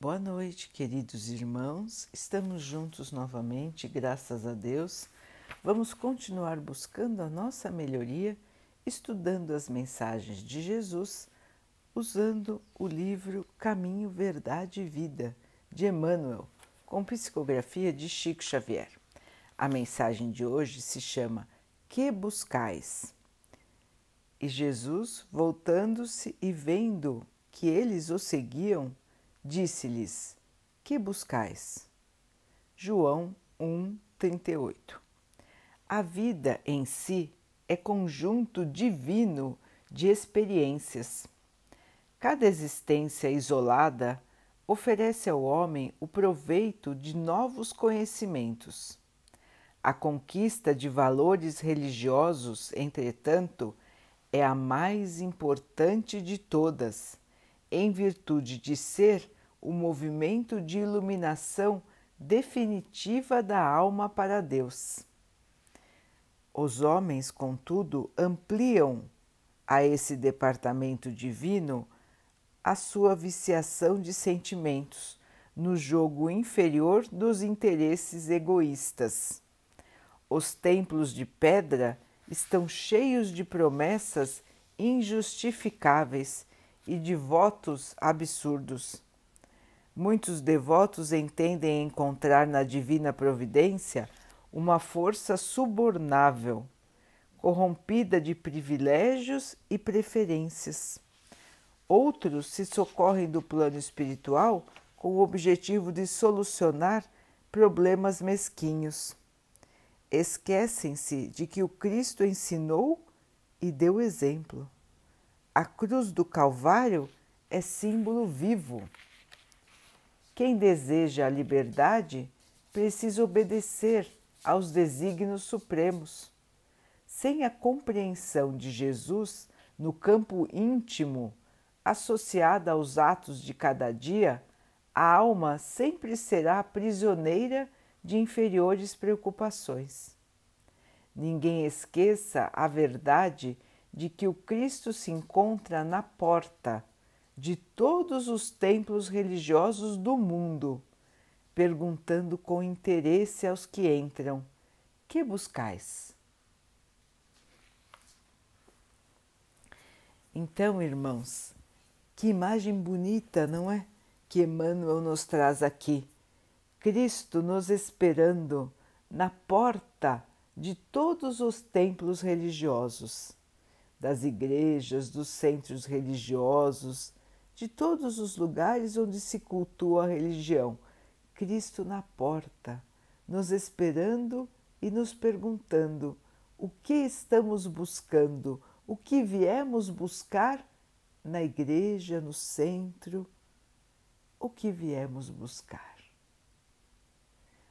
Boa noite, queridos irmãos. Estamos juntos novamente, graças a Deus. Vamos continuar buscando a nossa melhoria, estudando as mensagens de Jesus, usando o livro Caminho, Verdade e Vida, de Emmanuel, com psicografia de Chico Xavier. A mensagem de hoje se chama Que buscais? E Jesus, voltando-se e vendo que eles o seguiam, disse-lhes: Que buscais? João 1, 38. A vida em si é conjunto divino de experiências. Cada existência isolada oferece ao homem o proveito de novos conhecimentos. A conquista de valores religiosos, entretanto, é a mais importante de todas, em virtude de ser o movimento de iluminação definitiva da alma para Deus. Os homens, contudo, ampliam a esse departamento divino a sua viciação de sentimentos no jogo inferior dos interesses egoístas. Os templos de pedra estão cheios de promessas injustificáveis e de votos absurdos. Muitos devotos entendem encontrar na divina providência uma força subornável, corrompida de privilégios e preferências. Outros se socorrem do plano espiritual com o objetivo de solucionar problemas mesquinhos. Esquecem-se de que o Cristo ensinou e deu exemplo. A cruz do Calvário é símbolo vivo quem deseja a liberdade precisa obedecer aos desígnios supremos. Sem a compreensão de Jesus no campo íntimo, associada aos atos de cada dia, a alma sempre será prisioneira de inferiores preocupações. Ninguém esqueça a verdade de que o Cristo se encontra na porta de todos os templos religiosos do mundo, perguntando com interesse aos que entram: Que buscais? Então, irmãos, que imagem bonita, não é? Que Emmanuel nos traz aqui. Cristo nos esperando na porta de todos os templos religiosos, das igrejas, dos centros religiosos, de todos os lugares onde se cultua a religião. Cristo na porta, nos esperando e nos perguntando o que estamos buscando, o que viemos buscar na igreja, no centro, o que viemos buscar.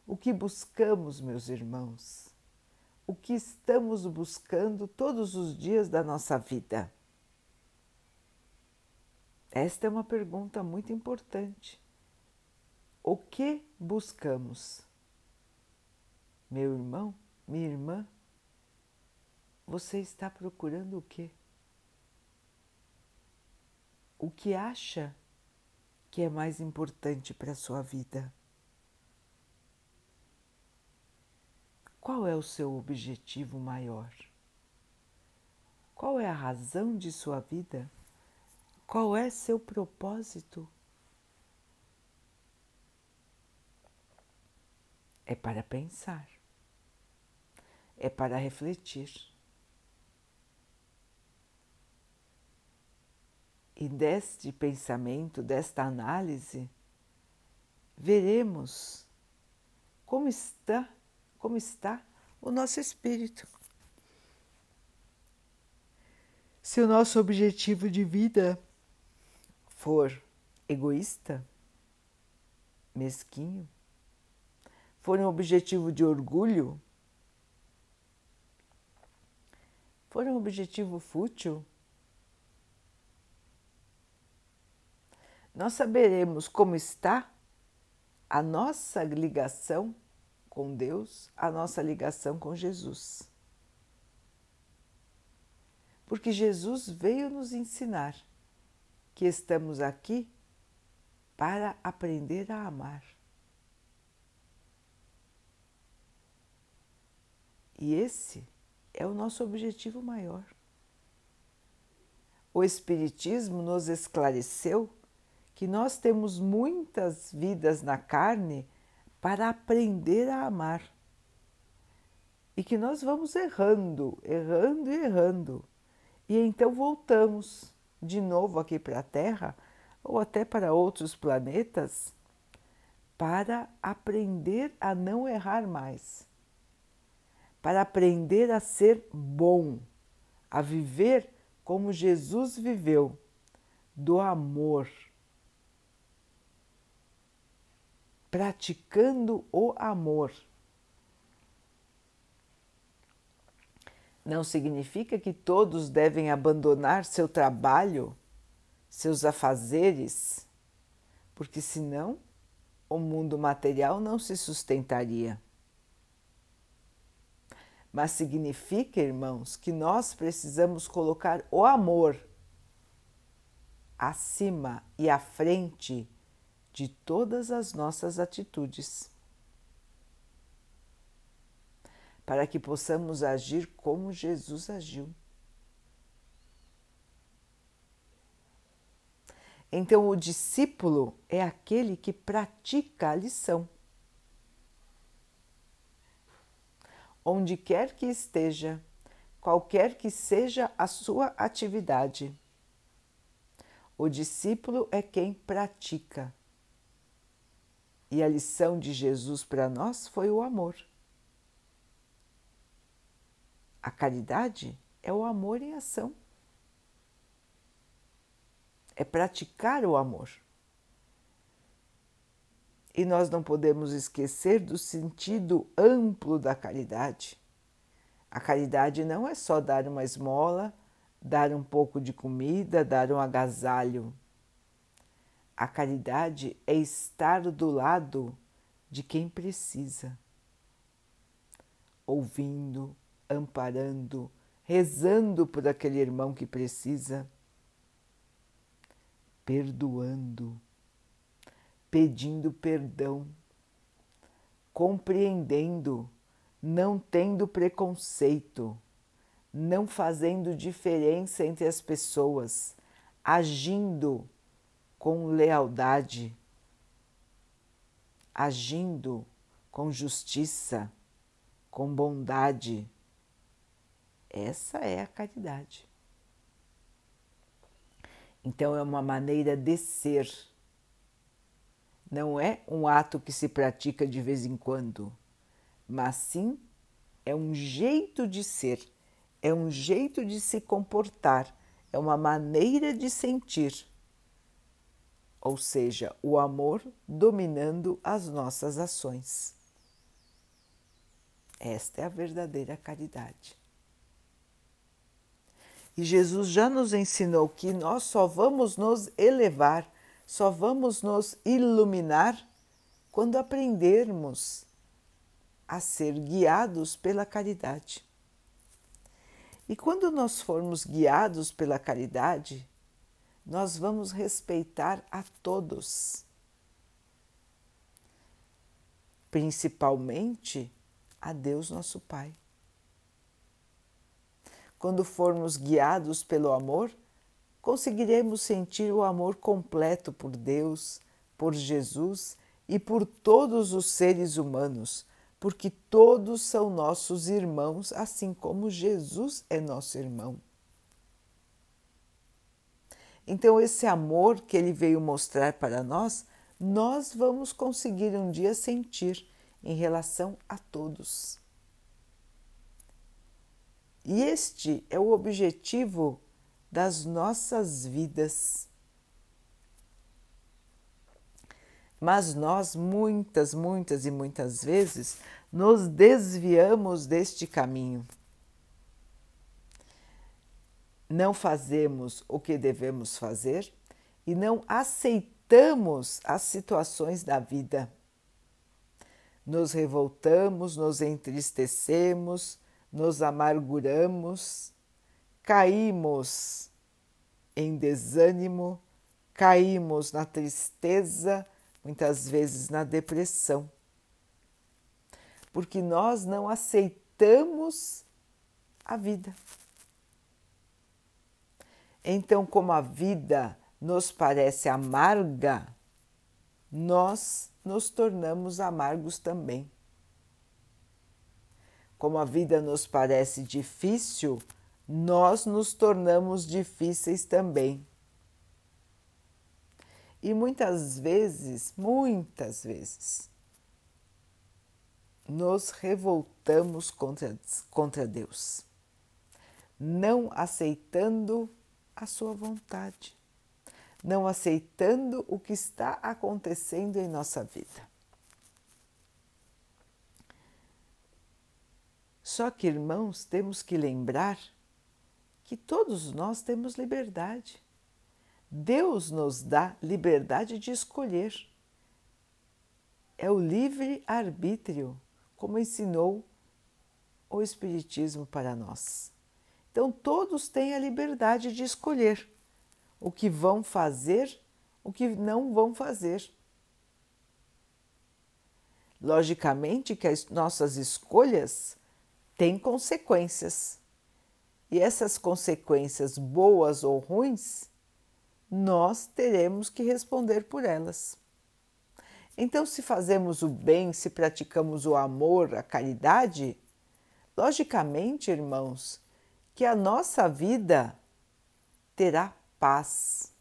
O que buscamos, meus irmãos? O que estamos buscando todos os dias da nossa vida? Esta é uma pergunta muito importante. O que buscamos? Meu irmão, minha irmã, você está procurando o quê? O que acha que é mais importante para a sua vida? Qual é o seu objetivo maior? Qual é a razão de sua vida? Qual é seu propósito? É para pensar, é para refletir. E deste pensamento, desta análise, veremos como está, como está o nosso espírito. Se o nosso objetivo de vida for egoísta, mesquinho, for um objetivo de orgulho, for um objetivo fútil, nós saberemos como está a nossa ligação com Deus, a nossa ligação com Jesus. Porque Jesus veio nos ensinar que estamos aqui para aprender a amar. E esse é o nosso objetivo maior. O Espiritismo nos esclareceu que nós temos muitas vidas na carne para aprender a amar. E que nós vamos errando, errando e errando. E então voltamos de novo aqui para a Terra ou até para outros planetas para aprender a não errar mais, para aprender a ser bom, a viver como Jesus viveu, do amor, praticando o amor. Não significa que todos devem abandonar seu trabalho, seus afazeres, porque senão o mundo material não se sustentaria. Mas significa, irmãos, que nós precisamos colocar o amor acima e à frente de todas as nossas atitudes, para que possamos agir como Jesus agiu. Então, o discípulo é aquele que pratica a lição. Onde quer que esteja, qualquer que seja a sua atividade, o discípulo é quem pratica e a lição de Jesus para nós foi o amor. A caridade é o amor em ação. É praticar o amor. E nós não podemos esquecer do sentido amplo da caridade. A caridade não é só dar uma esmola, dar um pouco de comida, dar um agasalho. A caridade é estar do lado de quem precisa, ouvindo, amparando, rezando por aquele irmão que precisa, perdoando, pedindo perdão, compreendendo, não tendo preconceito, não fazendo diferença entre as pessoas, agindo com lealdade, agindo com justiça, com bondade. Essa é a caridade. Então, é uma maneira de ser. Não é um ato que se pratica de vez em quando, mas sim é um jeito de ser, é um jeito de se comportar, é uma maneira de sentir ou seja, o amor dominando as nossas ações. Esta é a verdadeira caridade. E Jesus já nos ensinou que nós só vamos nos elevar, só vamos nos iluminar quando aprendermos a ser guiados pela caridade. E quando nós formos guiados pela caridade, nós vamos respeitar a todos, principalmente a Deus nosso Pai. Quando formos guiados pelo amor, conseguiremos sentir o amor completo por Deus, por Jesus e por todos os seres humanos, porque todos são nossos irmãos, assim como Jesus é nosso irmão. Então, esse amor que ele veio mostrar para nós, nós vamos conseguir um dia sentir em relação a todos. E este é o objetivo das nossas vidas. Mas nós, muitas, muitas e muitas vezes, nos desviamos deste caminho não fazemos o que devemos fazer e não aceitamos as situações da vida. Nos revoltamos, nos entristecemos, nos amarguramos, caímos em desânimo, caímos na tristeza, muitas vezes na depressão, porque nós não aceitamos a vida. Então, como a vida nos parece amarga, nós nos tornamos amargos também. Como a vida nos parece difícil, nós nos tornamos difíceis também. E muitas vezes, muitas vezes, nos revoltamos contra, contra Deus, não aceitando a Sua vontade, não aceitando o que está acontecendo em nossa vida. Só que, irmãos, temos que lembrar que todos nós temos liberdade. Deus nos dá liberdade de escolher. É o livre arbítrio, como ensinou o Espiritismo para nós. Então, todos têm a liberdade de escolher o que vão fazer, o que não vão fazer. Logicamente que as nossas escolhas têm consequências. E essas consequências, boas ou ruins, nós teremos que responder por elas. Então, se fazemos o bem, se praticamos o amor, a caridade, logicamente, irmãos, que a nossa vida terá paz.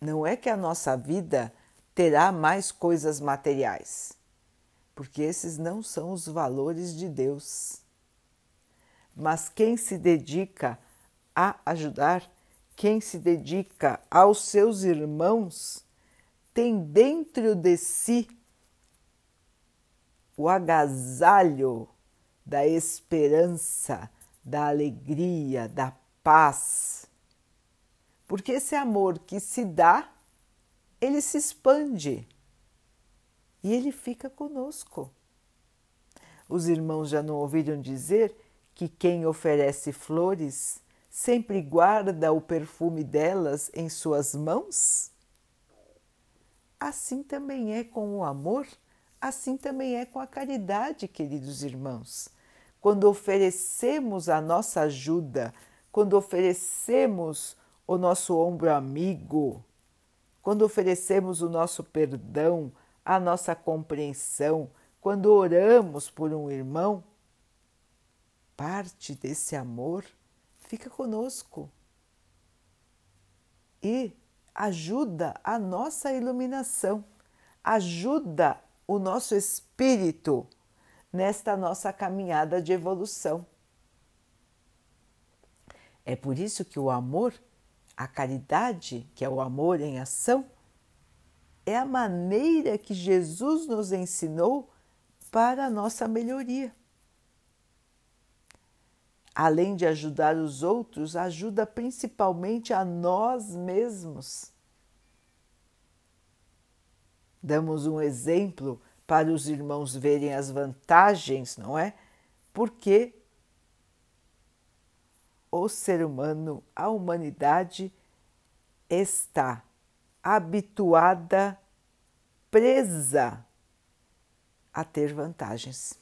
Não é que a nossa vida terá mais coisas materiais, porque esses não são os valores de Deus. Mas quem se dedica a ajudar, quem se dedica aos seus irmãos, tem dentro de si o agasalho da esperança, da alegria, da paz. Porque esse amor que se dá, ele se expande e ele fica conosco. Os irmãos já não ouviram dizer que quem oferece flores sempre guarda o perfume delas em suas mãos? Assim também é com o amor, assim também é com a caridade, queridos irmãos. Quando oferecemos a nossa ajuda, quando oferecemos o nosso ombro amigo, quando oferecemos o nosso perdão, a nossa compreensão, quando oramos por um irmão, parte desse amor fica conosco e ajuda a nossa iluminação, ajuda o nosso espírito nesta nossa caminhada de evolução. É por isso que o amor, a caridade, que é o amor em ação, é a maneira que Jesus nos ensinou para a nossa melhoria além de ajudar os outros, ajuda principalmente a nós mesmos. Damos um exemplo para os irmãos verem as vantagens, não é? Porque o ser humano, a humanidade, está habituada, presa a ter vantagens.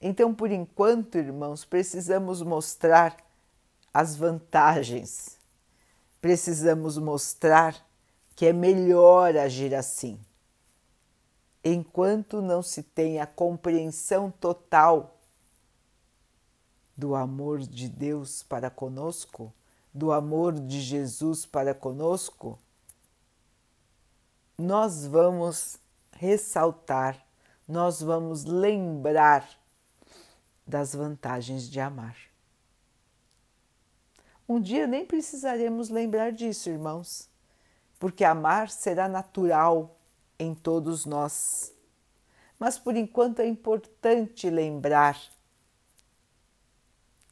Então, por enquanto, irmãos, precisamos mostrar as vantagens, precisamos mostrar que é melhor agir assim. Enquanto não se tem a compreensão total do amor de Deus para conosco, do amor de Jesus para conosco, nós vamos ressaltar, nós vamos lembrar das vantagens de amar. Um dia nem precisaremos lembrar disso, irmãos, porque amar será natural em todos nós. Mas por enquanto é importante lembrar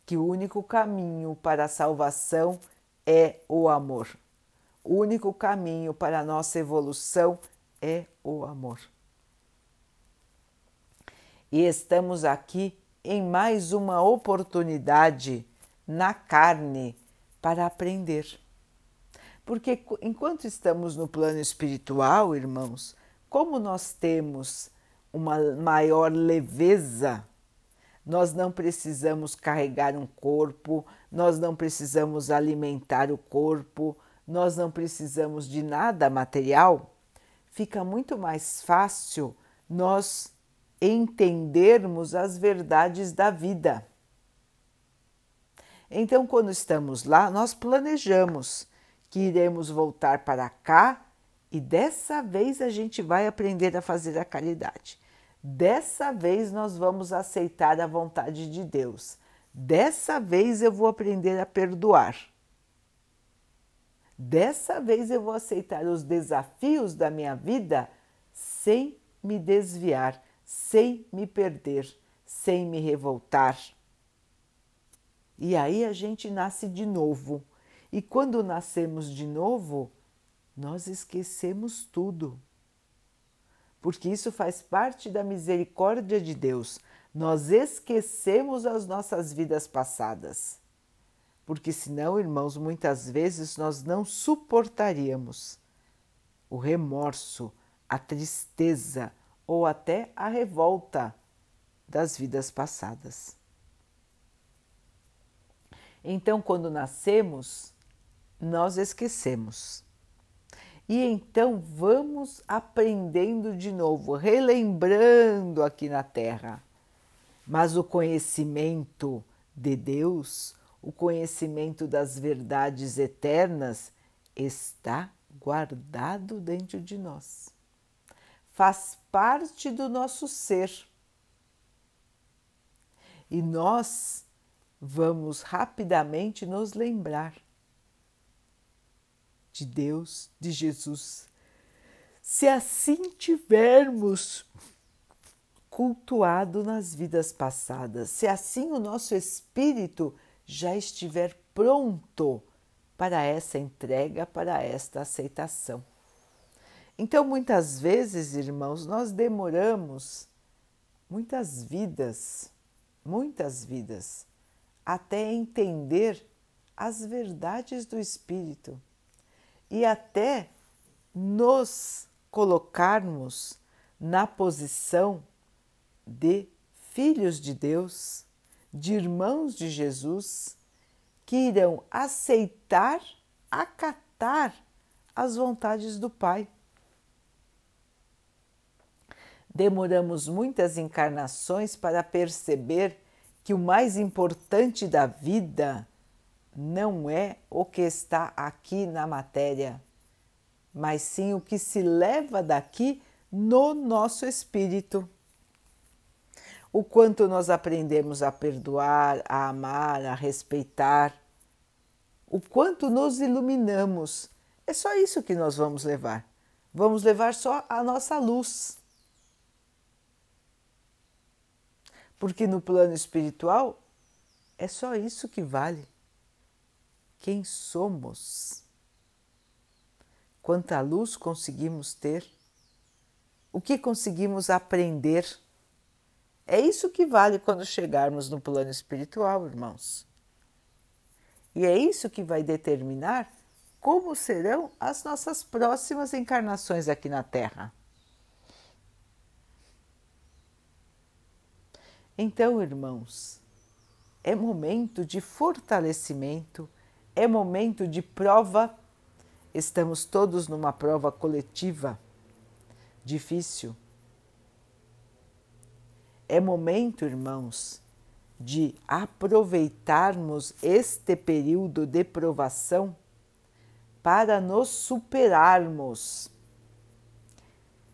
que o único caminho para a salvação é o amor. O único caminho para a nossa evolução é o amor. E estamos aqui em mais uma oportunidade na carne para aprender. Porque enquanto estamos no plano espiritual, irmãos, como nós temos uma maior leveza, nós não precisamos carregar um corpo, nós não precisamos alimentar o corpo, nós não precisamos de nada material, fica muito mais fácil nós entendermos as verdades da vida. Então, quando estamos lá, nós planejamos que iremos voltar para cá e dessa vez a gente vai aprender a fazer a caridade. Dessa vez nós vamos aceitar a vontade de Deus. Dessa vez eu vou aprender a perdoar. Dessa vez eu vou aceitar os desafios da minha vida sem me desviar, sem me perder, sem me revoltar. E aí a gente nasce de novo. E quando nascemos de novo, nós esquecemos tudo. Porque isso faz parte da misericórdia de Deus. Nós esquecemos as nossas vidas passadas. Porque senão, irmãos, muitas vezes nós não suportaríamos o remorso, a tristeza ou até a revolta das vidas passadas. Então, quando nascemos, nós esquecemos. E então vamos aprendendo de novo, relembrando aqui na Terra. Mas o conhecimento de Deus, o conhecimento das verdades eternas, está guardado dentro de nós. Faz parte do nosso ser. E nós vamos rapidamente nos lembrar de Deus, de Jesus. Se assim tivermos cultuado nas vidas passadas, se assim o nosso espírito já estiver pronto para essa entrega, para esta aceitação. Então, muitas vezes, irmãos, nós demoramos muitas vidas, muitas vidas, até entender as verdades do Espírito e até nos colocarmos na posição de filhos de Deus, de irmãos de Jesus, que irão aceitar, acatar as vontades do Pai. Demoramos muitas encarnações para perceber que o mais importante da vida não é o que está aqui na matéria, mas sim o que se leva daqui no nosso espírito. O quanto nós aprendemos a perdoar, a amar, a respeitar, o quanto nos iluminamos. É só isso que nós vamos levar. Vamos levar só a nossa luz. Porque no plano espiritual é só isso que vale. Quem somos? Quanta luz conseguimos ter? O que conseguimos aprender? É isso que vale quando chegarmos no plano espiritual, irmãos. E é isso que vai determinar como serão as nossas próximas encarnações aqui na Terra. Então, irmãos, é momento de fortalecimento, é momento de prova. Estamos todos numa prova coletiva, difícil. É momento, irmãos, de aproveitarmos este período de provação para nos superarmos.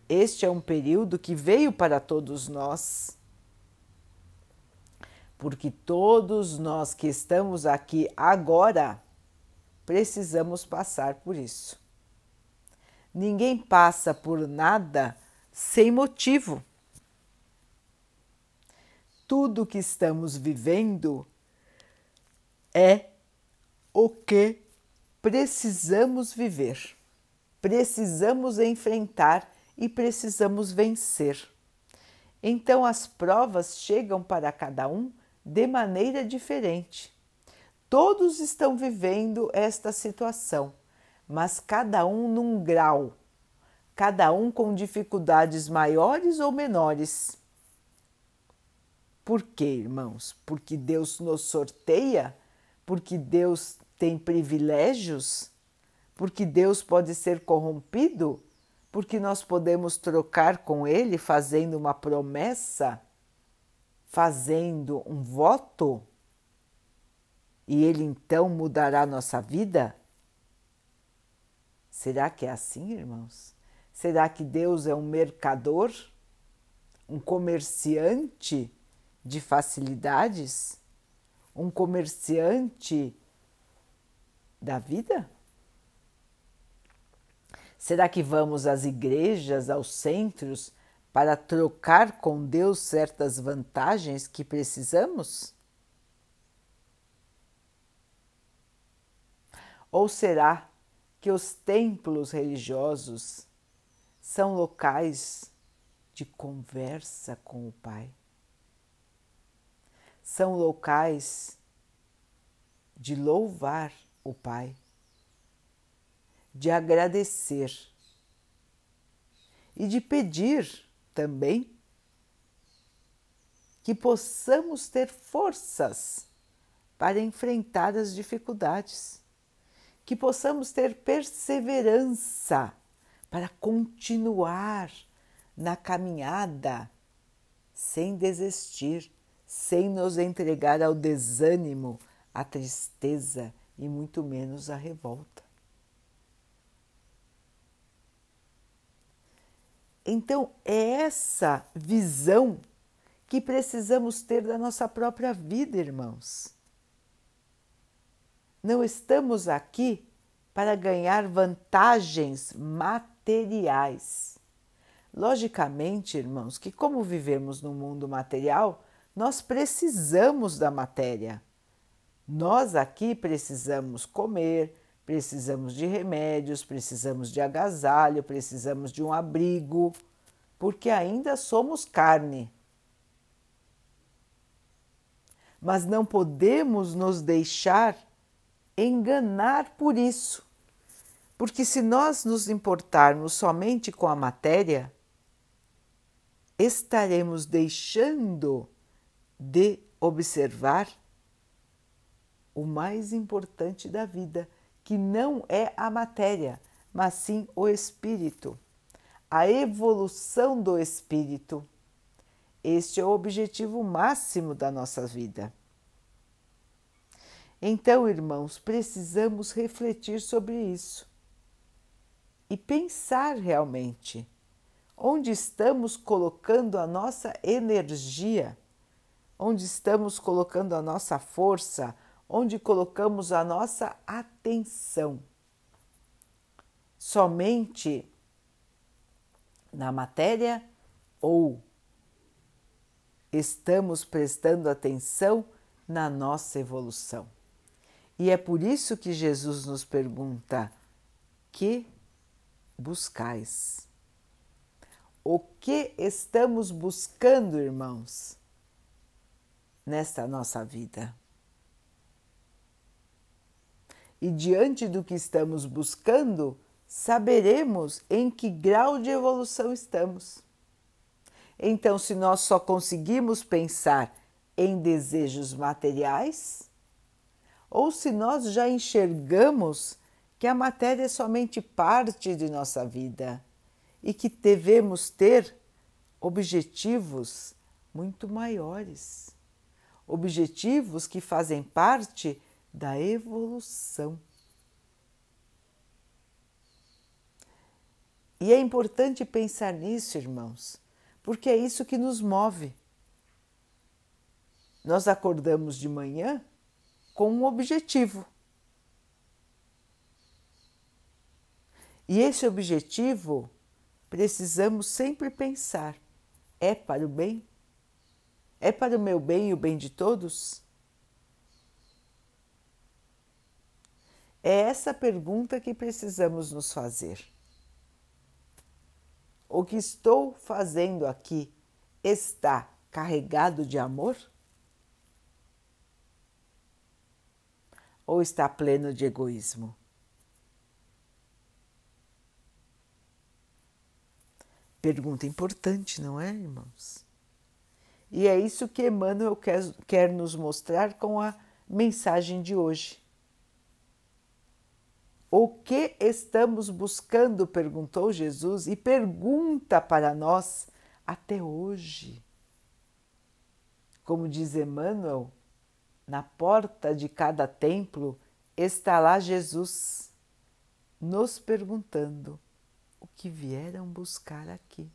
Este é um período que veio para todos nós porque todos nós que estamos aqui agora precisamos passar por isso. Ninguém passa por nada sem motivo. Tudo que estamos vivendo é o que precisamos viver, precisamos enfrentar e precisamos vencer. Então as provas chegam para cada um de maneira diferente. Todos estão vivendo esta situação, mas cada um num grau, cada um com dificuldades maiores ou menores. Por quê, irmãos? Porque Deus nos sorteia? Porque Deus tem privilégios? Porque Deus pode ser corrompido? Porque nós podemos trocar com Ele fazendo uma promessa? Fazendo um voto? E Ele então mudará nossa vida? Será que é assim, irmãos? Será que Deus é um mercador? Um comerciante? de facilidades? Um comerciante da vida? Será que vamos às igrejas, aos centros, para trocar com Deus certas vantagens que precisamos? Ou será que os templos religiosos são locais de conversa com o Pai? são locais de louvar o Pai, de agradecer? E de pedir também que possamos ter forças para enfrentar as dificuldades, que possamos ter perseverança para continuar na caminhada sem desistir sem nos entregar ao desânimo, à tristeza e muito menos à revolta. Então, é essa visão que precisamos ter da nossa própria vida, irmãos. Não estamos aqui para ganhar vantagens materiais. Logicamente, irmãos, que como vivemos no mundo material, nós precisamos da matéria. Nós aqui precisamos comer, precisamos de remédios, precisamos de agasalho, precisamos de um abrigo, porque ainda somos carne. Mas não podemos nos deixar enganar por isso, porque se nós nos importarmos somente com a matéria, estaremos deixando de observar o mais importante da vida, que não é a matéria, mas sim o espírito, a evolução do espírito. Este é o objetivo máximo da nossa vida. Então, irmãos, precisamos refletir sobre isso e pensar realmente onde estamos colocando a nossa energia onde estamos colocando a nossa força, onde colocamos a nossa atenção. Somente na matéria ou estamos prestando atenção na nossa evolução. E é por isso que Jesus nos pergunta: que buscais? O que estamos buscando, irmãos? nesta nossa vida. E diante do que estamos buscando, saberemos em que grau de evolução estamos. Então, se nós só conseguimos pensar em desejos materiais, ou se nós já enxergamos que a matéria é somente parte de nossa vida e que devemos ter objetivos muito maiores objetivos que fazem parte da evolução. E é importante pensar nisso, irmãos, porque é isso que nos move. Nós acordamos de manhã com um objetivo. E esse objetivo precisamos sempre pensar: é para o bem? É para o meu bem e o bem de todos? É essa pergunta que precisamos nos fazer. O que estou fazendo aqui está carregado de amor? Ou está pleno de egoísmo? Pergunta importante, não é, irmãos? E é isso que Emmanuel quer, quer nos mostrar com a mensagem de hoje. O que estamos buscando? perguntou Jesus e pergunta para nós até hoje. Como diz Emmanuel, na porta de cada templo está lá Jesus, nos perguntando o que vieram buscar aqui.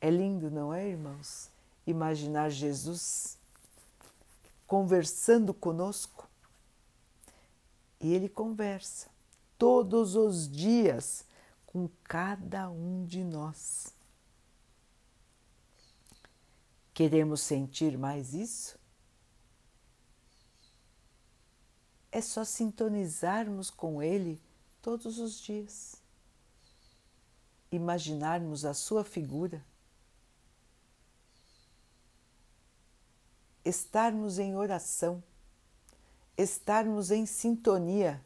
É lindo, não é, irmãos? Imaginar Jesus conversando conosco. E ele conversa todos os dias com cada um de nós. Queremos sentir mais isso? É só sintonizarmos com Ele todos os dias, imaginarmos a Sua figura, estarmos em oração, estarmos em sintonia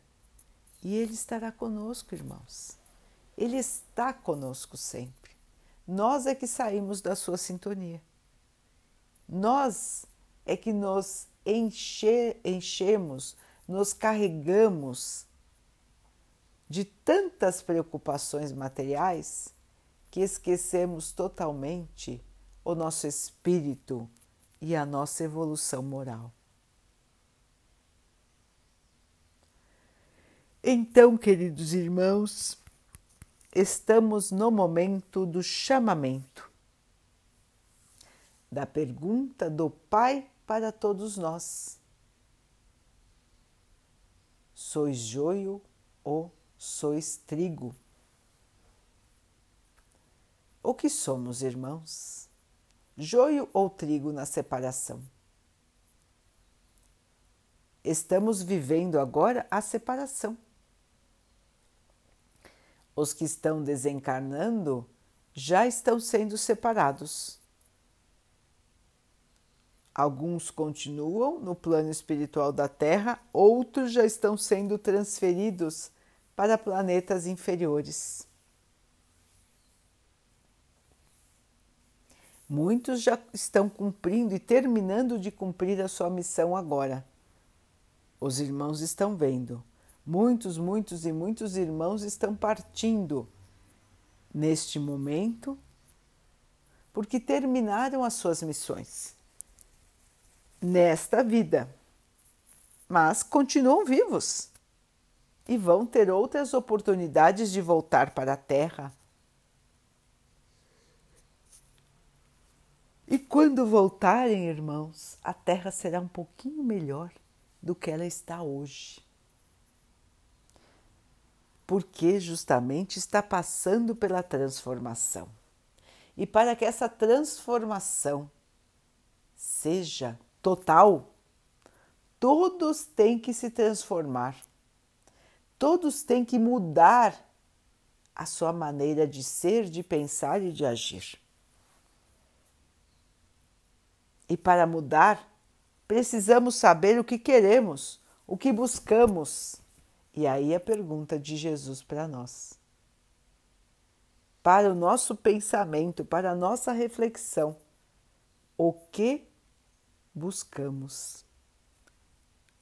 e Ele estará conosco, irmãos. Ele está conosco sempre. Nós é que saímos da Sua sintonia. Nós é que nos enche, enchemos, nos carregamos de tantas preocupações materiais que esquecemos totalmente o nosso espírito e a nossa evolução moral. Então, queridos irmãos, estamos no momento do chamamento da pergunta do Pai para todos nós: Sois joio ou sois trigo? O que somos, irmãos? Joio ou trigo na separação? Estamos vivendo agora a separação. Os que estão desencarnando já estão sendo separados Alguns continuam no plano espiritual da Terra, outros já estão sendo transferidos para planetas inferiores. Muitos já estão cumprindo e terminando de cumprir a sua missão agora. Os irmãos estão vendo. Muitos, muitos e muitos irmãos estão partindo neste momento porque terminaram as suas missões nesta vida, mas continuam vivos e vão ter outras oportunidades de voltar para a Terra. E quando voltarem, irmãos, a Terra será um pouquinho melhor do que ela está hoje. Porque justamente está passando pela transformação. E para que essa transformação seja total, todos têm que se transformar, todos têm que mudar a sua maneira de ser, de pensar e de agir. E para mudar, precisamos saber o que queremos, o que buscamos. E aí a pergunta de Jesus para nós. Para o nosso pensamento, para a nossa reflexão, o que buscamos.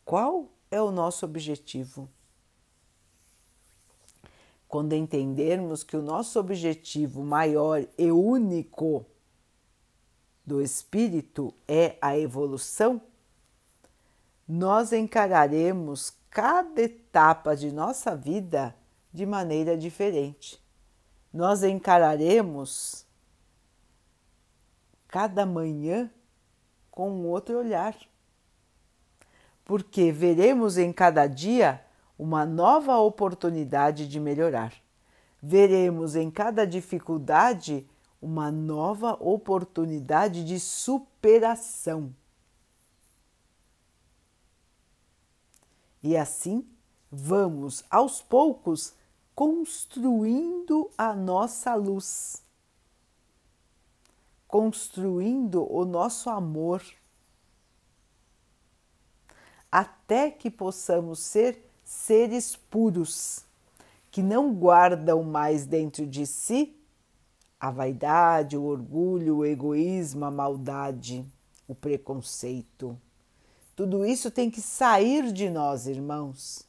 Qual é o nosso objetivo? Quando entendermos que o nosso objetivo maior e único do espírito é a evolução, nós encararemos cada etapa de nossa vida de maneira diferente. Nós encararemos cada manhã com um outro olhar. Porque veremos em cada dia uma nova oportunidade de melhorar. Veremos em cada dificuldade uma nova oportunidade de superação. E assim vamos aos poucos construindo a nossa luz construindo o nosso amor, até que possamos ser seres puros, que não guardam mais dentro de si a vaidade, o orgulho, o egoísmo, a maldade, o preconceito. Tudo isso tem que sair de nós, irmãos.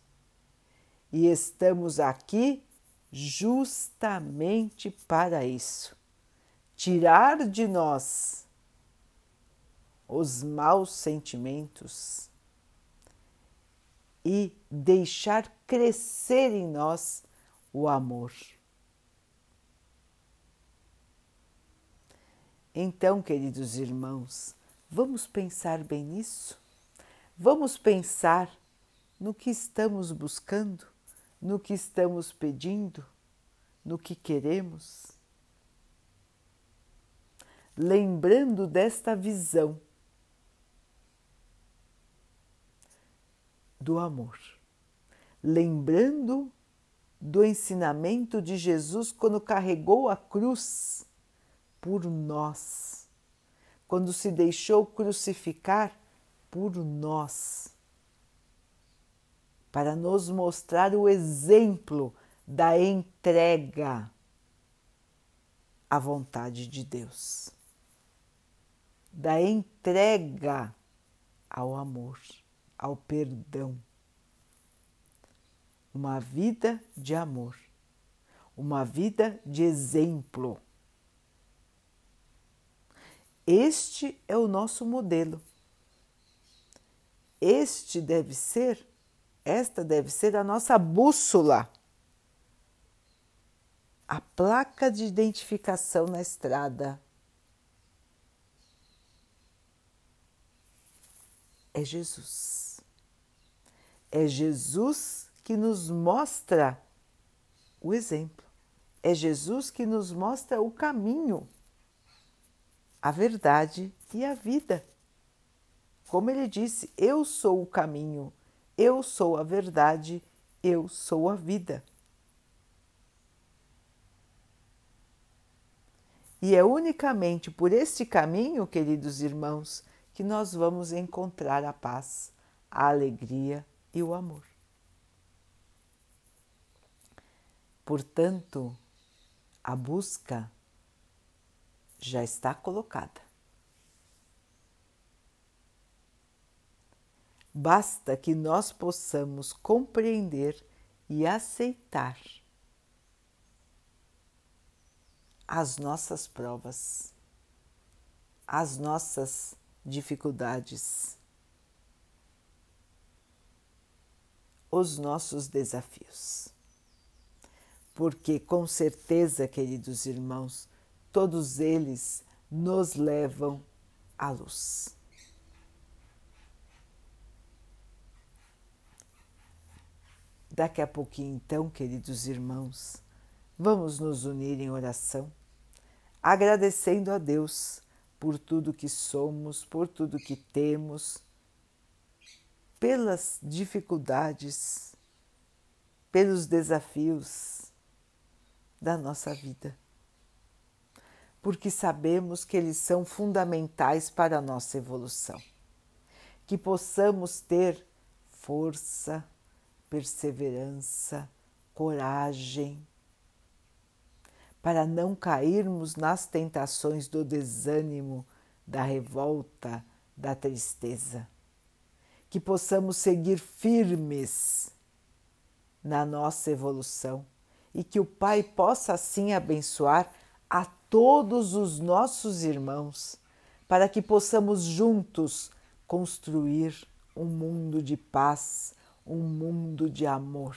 E estamos aqui justamente para isso tirar de nós os maus sentimentos e deixar crescer em nós o amor. Então, queridos irmãos, vamos pensar bem nisso? Vamos pensar no que estamos buscando, no que estamos pedindo, no que queremos? Lembrando desta visão do amor, lembrando do ensinamento de Jesus quando carregou a cruz por nós, quando se deixou crucificar por nós, para nos mostrar o exemplo da entrega à vontade de Deus, da entrega ao amor, ao perdão. Uma vida de amor, uma vida de exemplo este é o nosso modelo. Este deve ser, esta deve ser a nossa bússola, a placa de identificação na estrada. É Jesus. É Jesus que nos mostra o exemplo. É Jesus que nos mostra o caminho a verdade e a vida. Como ele disse, eu sou o caminho, eu sou a verdade, eu sou a vida. E é unicamente por este caminho, queridos irmãos, que nós vamos encontrar a paz, a alegria e o amor. Portanto, a busca já está colocada. Basta que nós possamos compreender e aceitar as nossas provas, as nossas dificuldades, os nossos desafios. Porque, com certeza, queridos irmãos, todos eles nos levam à luz. Daqui a pouquinho, então, queridos irmãos, vamos nos unir em oração, agradecendo a Deus por tudo que somos, por tudo que temos, pelas dificuldades, pelos desafios da nossa vida porque sabemos que eles são fundamentais para a nossa evolução. Que possamos ter força, perseverança, coragem, para não cairmos nas tentações do desânimo, da revolta, da tristeza. Que possamos seguir firmes na nossa evolução e que o Pai possa assim abençoar a todos os nossos irmãos, para que possamos juntos construir um mundo de paz, um mundo de amor.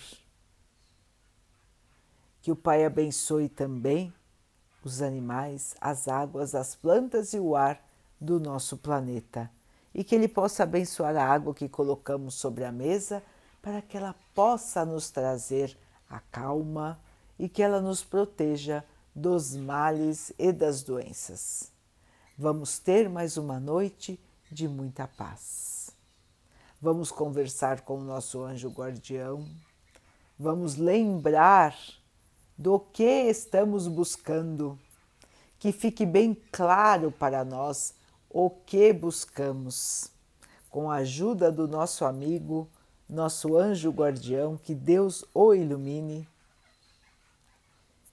Que o Pai abençoe também os animais, as águas, as plantas e o ar do nosso planeta e que Ele possa abençoar a água que colocamos sobre a mesa para que ela possa nos trazer a calma e que ela nos proteja dos males e das doenças. Vamos ter mais uma noite de muita paz. Vamos conversar com o nosso anjo guardião. Vamos lembrar do que estamos buscando. Que fique bem claro para nós o que buscamos. com a ajuda do nosso amigo, nosso anjo guardião, que Deus o ilumine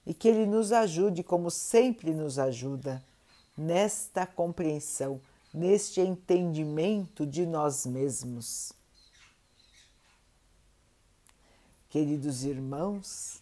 e que Ele nos ajude, como sempre nos ajuda, nesta compreensão, neste entendimento de nós mesmos. Queridos irmãos,